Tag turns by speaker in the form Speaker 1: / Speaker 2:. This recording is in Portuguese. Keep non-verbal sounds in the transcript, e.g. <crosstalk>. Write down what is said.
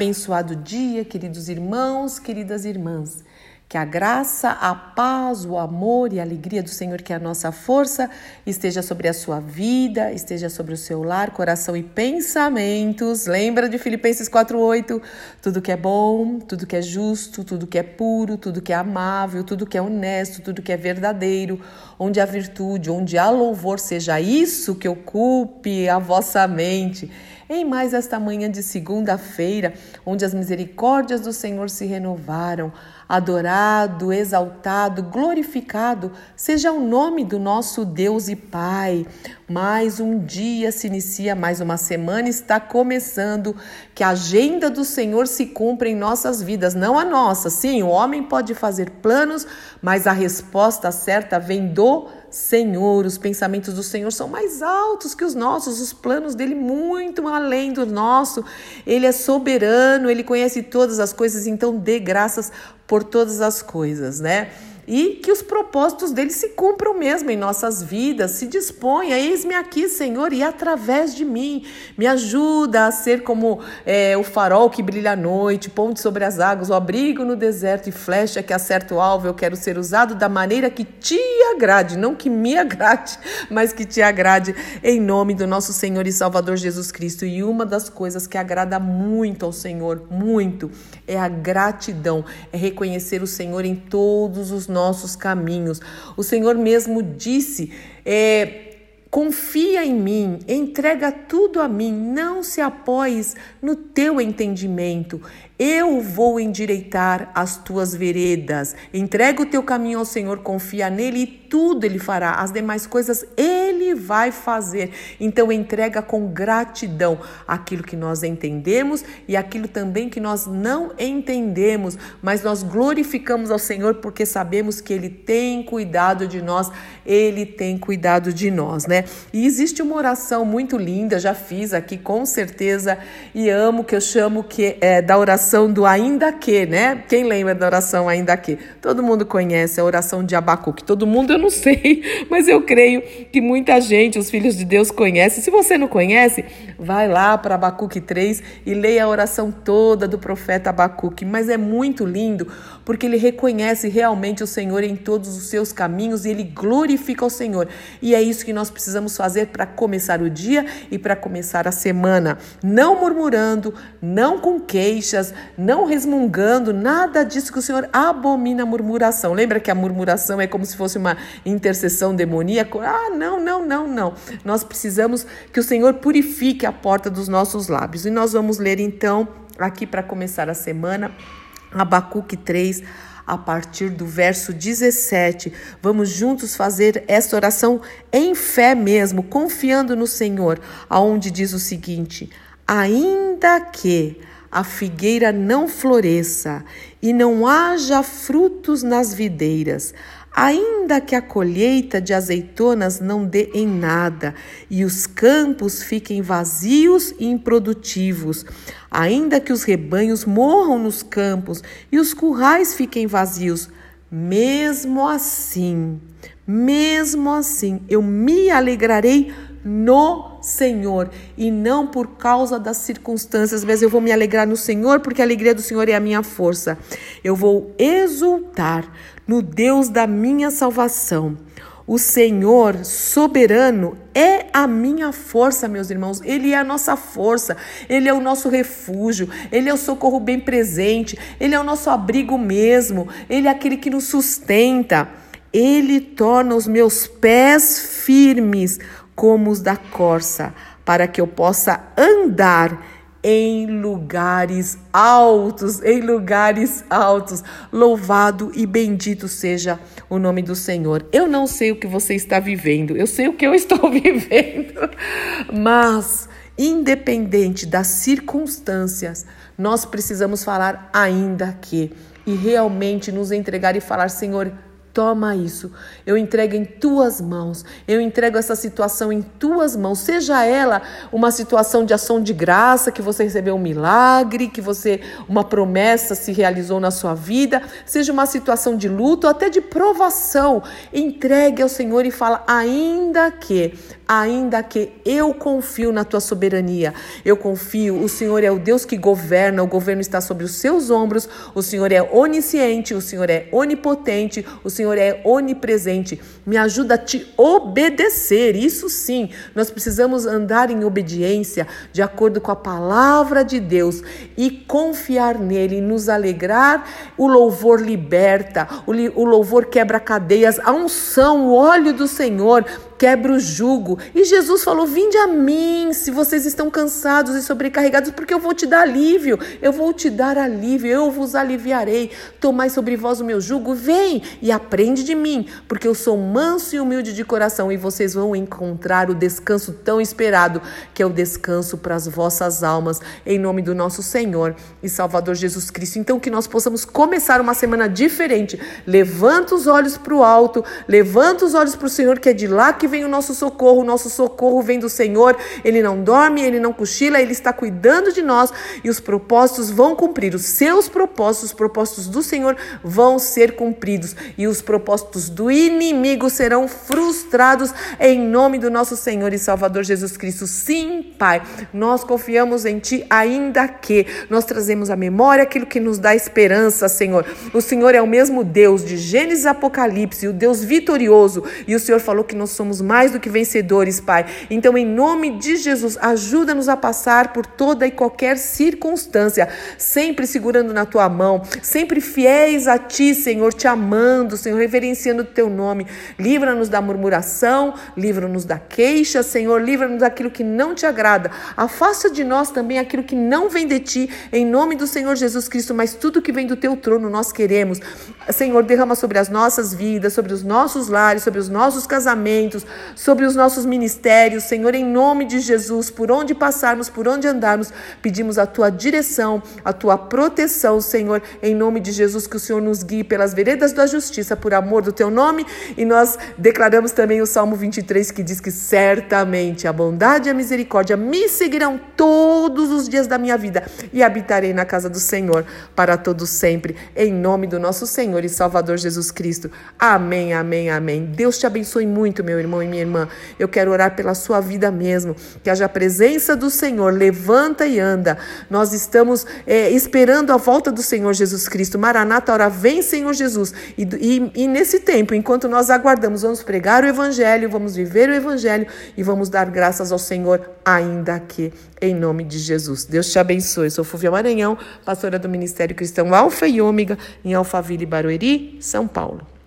Speaker 1: Abençoado dia, queridos irmãos, queridas irmãs. Que a graça, a paz, o amor e a alegria do Senhor, que é a nossa força, esteja sobre a sua vida, esteja sobre o seu lar, coração e pensamentos. Lembra de Filipenses 4:8? Tudo que é bom, tudo que é justo, tudo que é puro, tudo que é amável, tudo que é honesto, tudo que é verdadeiro, onde há virtude, onde há louvor, seja isso que ocupe a vossa mente em mais esta manhã de segunda-feira, onde as misericórdias do Senhor se renovaram. Adorado, exaltado, glorificado seja o nome do nosso Deus e Pai. Mais um dia se inicia, mais uma semana está começando. Que a agenda do Senhor se cumpra em nossas vidas, não a nossa. Sim, o homem pode fazer planos, mas a resposta certa vem do Senhor, os pensamentos do Senhor são mais altos que os nossos, os planos dele muito além do nosso. Ele é soberano, ele conhece todas as coisas, então dê graças por todas as coisas, né? E que os propósitos dele se cumpram mesmo em nossas vidas. Se disponha, eis-me aqui, Senhor, e através de mim me ajuda a ser como é, o farol que brilha à noite, ponte sobre as águas, o abrigo no deserto e flecha que acerta o alvo. Eu quero ser usado da maneira que te agrade, não que me agrade, <laughs> mas que te agrade, em nome do nosso Senhor e Salvador Jesus Cristo. E uma das coisas que agrada muito ao Senhor, muito, é a gratidão, é reconhecer o Senhor em todos os nossos nossos caminhos. O Senhor mesmo disse: é, Confia em mim, entrega tudo a mim, não se apoies no teu entendimento. Eu vou endireitar as tuas veredas. Entrega o teu caminho ao Senhor, confia nele e tudo ele fará. As demais coisas ele vai fazer. Então entrega com gratidão aquilo que nós entendemos e aquilo também que nós não entendemos, mas nós glorificamos ao Senhor porque sabemos que ele tem cuidado de nós, ele tem cuidado de nós, né? E existe uma oração muito linda, já fiz aqui com certeza e amo que eu chamo que é da oração do ainda que, né? Quem lembra da oração ainda que? Todo mundo conhece a oração de Abacuque. Todo mundo não <laughs> sei, mas eu creio que muita gente, os filhos de Deus, conhecem. Se você não conhece, vai lá para Abacuque 3 e leia a oração toda do profeta Abacuque. Mas é muito lindo porque ele reconhece realmente o Senhor em todos os seus caminhos e ele glorifica o Senhor. E é isso que nós precisamos fazer para começar o dia e para começar a semana. Não murmurando, não com queixas, não resmungando, nada disso que o Senhor abomina a murmuração. Lembra que a murmuração é como se fosse uma intercessão demoníaca. Ah, não, não, não, não. Nós precisamos que o Senhor purifique a porta dos nossos lábios. E nós vamos ler então, aqui para começar a semana, Abacuque 3, a partir do verso 17. Vamos juntos fazer esta oração em fé mesmo, confiando no Senhor, aonde diz o seguinte: ainda que a figueira não floresça e não haja frutos nas videiras, Ainda que a colheita de azeitonas não dê em nada e os campos fiquem vazios e improdutivos, ainda que os rebanhos morram nos campos e os currais fiquem vazios, mesmo assim, mesmo assim, eu me alegrarei no Senhor e não por causa das circunstâncias, mas eu vou me alegrar no Senhor, porque a alegria do Senhor é a minha força. Eu vou exultar no Deus da minha salvação. O Senhor soberano é a minha força, meus irmãos. Ele é a nossa força, ele é o nosso refúgio, ele é o socorro bem presente, ele é o nosso abrigo mesmo, ele é aquele que nos sustenta. Ele torna os meus pés firmes como os da corça, para que eu possa andar em lugares altos, em lugares altos. Louvado e bendito seja o nome do Senhor. Eu não sei o que você está vivendo, eu sei o que eu estou <laughs> vivendo, mas independente das circunstâncias, nós precisamos falar ainda que e realmente nos entregar e falar, Senhor, Toma isso. Eu entrego em tuas mãos. Eu entrego essa situação em tuas mãos. Seja ela uma situação de ação de graça, que você recebeu um milagre, que você uma promessa se realizou na sua vida, seja uma situação de luto, até de provação. Entregue ao Senhor e fala: ainda que ainda que eu confio na tua soberania. Eu confio, o Senhor é o Deus que governa, o governo está sobre os seus ombros, o Senhor é onisciente, o Senhor é onipotente, o Senhor é onipresente. Me ajuda a te obedecer, isso sim, nós precisamos andar em obediência de acordo com a palavra de Deus e confiar nele, nos alegrar. O louvor liberta, o louvor quebra cadeias, a unção, o óleo do Senhor quebra o jugo. E Jesus falou: Vinde a mim, se vocês estão cansados e sobrecarregados, porque eu vou te dar alívio, eu vou te dar alívio, eu vos aliviarei. Tomai sobre vós o meu jugo, vem e aprende de mim, porque eu sou manso e humilde de coração, e vocês vão encontrar o descanso tão esperado, que é o descanso para as vossas almas, em nome do nosso Senhor e Salvador Jesus Cristo. Então, que nós possamos começar uma semana diferente. Levanta os olhos para o alto, levanta os olhos para o Senhor, que é de lá que vem o nosso socorro, o nosso socorro vem do Senhor, ele não dorme, ele não cochila, ele está cuidando de nós e os propósitos vão cumprir, os seus propósitos, os propósitos do Senhor vão ser cumpridos e os propósitos do inimigo serão frustrados em nome do nosso Senhor e Salvador Jesus Cristo. Sim, Pai, nós confiamos em Ti, ainda que nós trazemos à memória aquilo que nos dá esperança, Senhor. O Senhor é o mesmo Deus de Gênesis e Apocalipse, o Deus vitorioso, e o Senhor falou que nós somos mais do que vencedores, Pai. Então, em nome de Jesus, ajuda-nos a passar por toda e qualquer circunstância, sempre segurando na tua mão, sempre fiéis a ti, Senhor, te amando, Senhor, reverenciando o teu nome. Livra-nos da murmuração, livra-nos da queixa, Senhor, livra-nos daquilo que não te agrada. Afasta de nós também aquilo que não vem de ti, em nome do Senhor Jesus Cristo, mas tudo que vem do teu trono nós queremos. Senhor, derrama sobre as nossas vidas, sobre os nossos lares, sobre os nossos casamentos, sobre os nossos ministérios. Senhor, em nome de Jesus, por onde passarmos, por onde andarmos, pedimos a tua direção, a tua proteção, Senhor, em nome de Jesus, que o Senhor nos guie pelas veredas da justiça, por amor do teu nome. E nós declaramos também o Salmo 23, que diz que certamente a bondade e a misericórdia me seguirão todos os dias da minha vida e habitarei na casa do Senhor para todos sempre, em nome do nosso Senhor e Salvador Jesus Cristo. Amém, amém, amém. Deus te abençoe muito, meu irmão e minha irmã. Eu quero orar pela sua vida mesmo, que haja a presença do Senhor, levanta e anda. Nós estamos é, esperando a volta do Senhor Jesus Cristo. Maranata, hora vem, Senhor Jesus. E, e, e nesse tempo, enquanto nós aguardamos, vamos pregar o Evangelho, vamos viver o Evangelho e vamos dar graças ao Senhor, ainda aqui, em nome de Jesus. Deus te abençoe. Sou Fúvia Maranhão, pastora do Ministério Cristão Alfa e Ômega, em Alphaville, Barueri, São Paulo.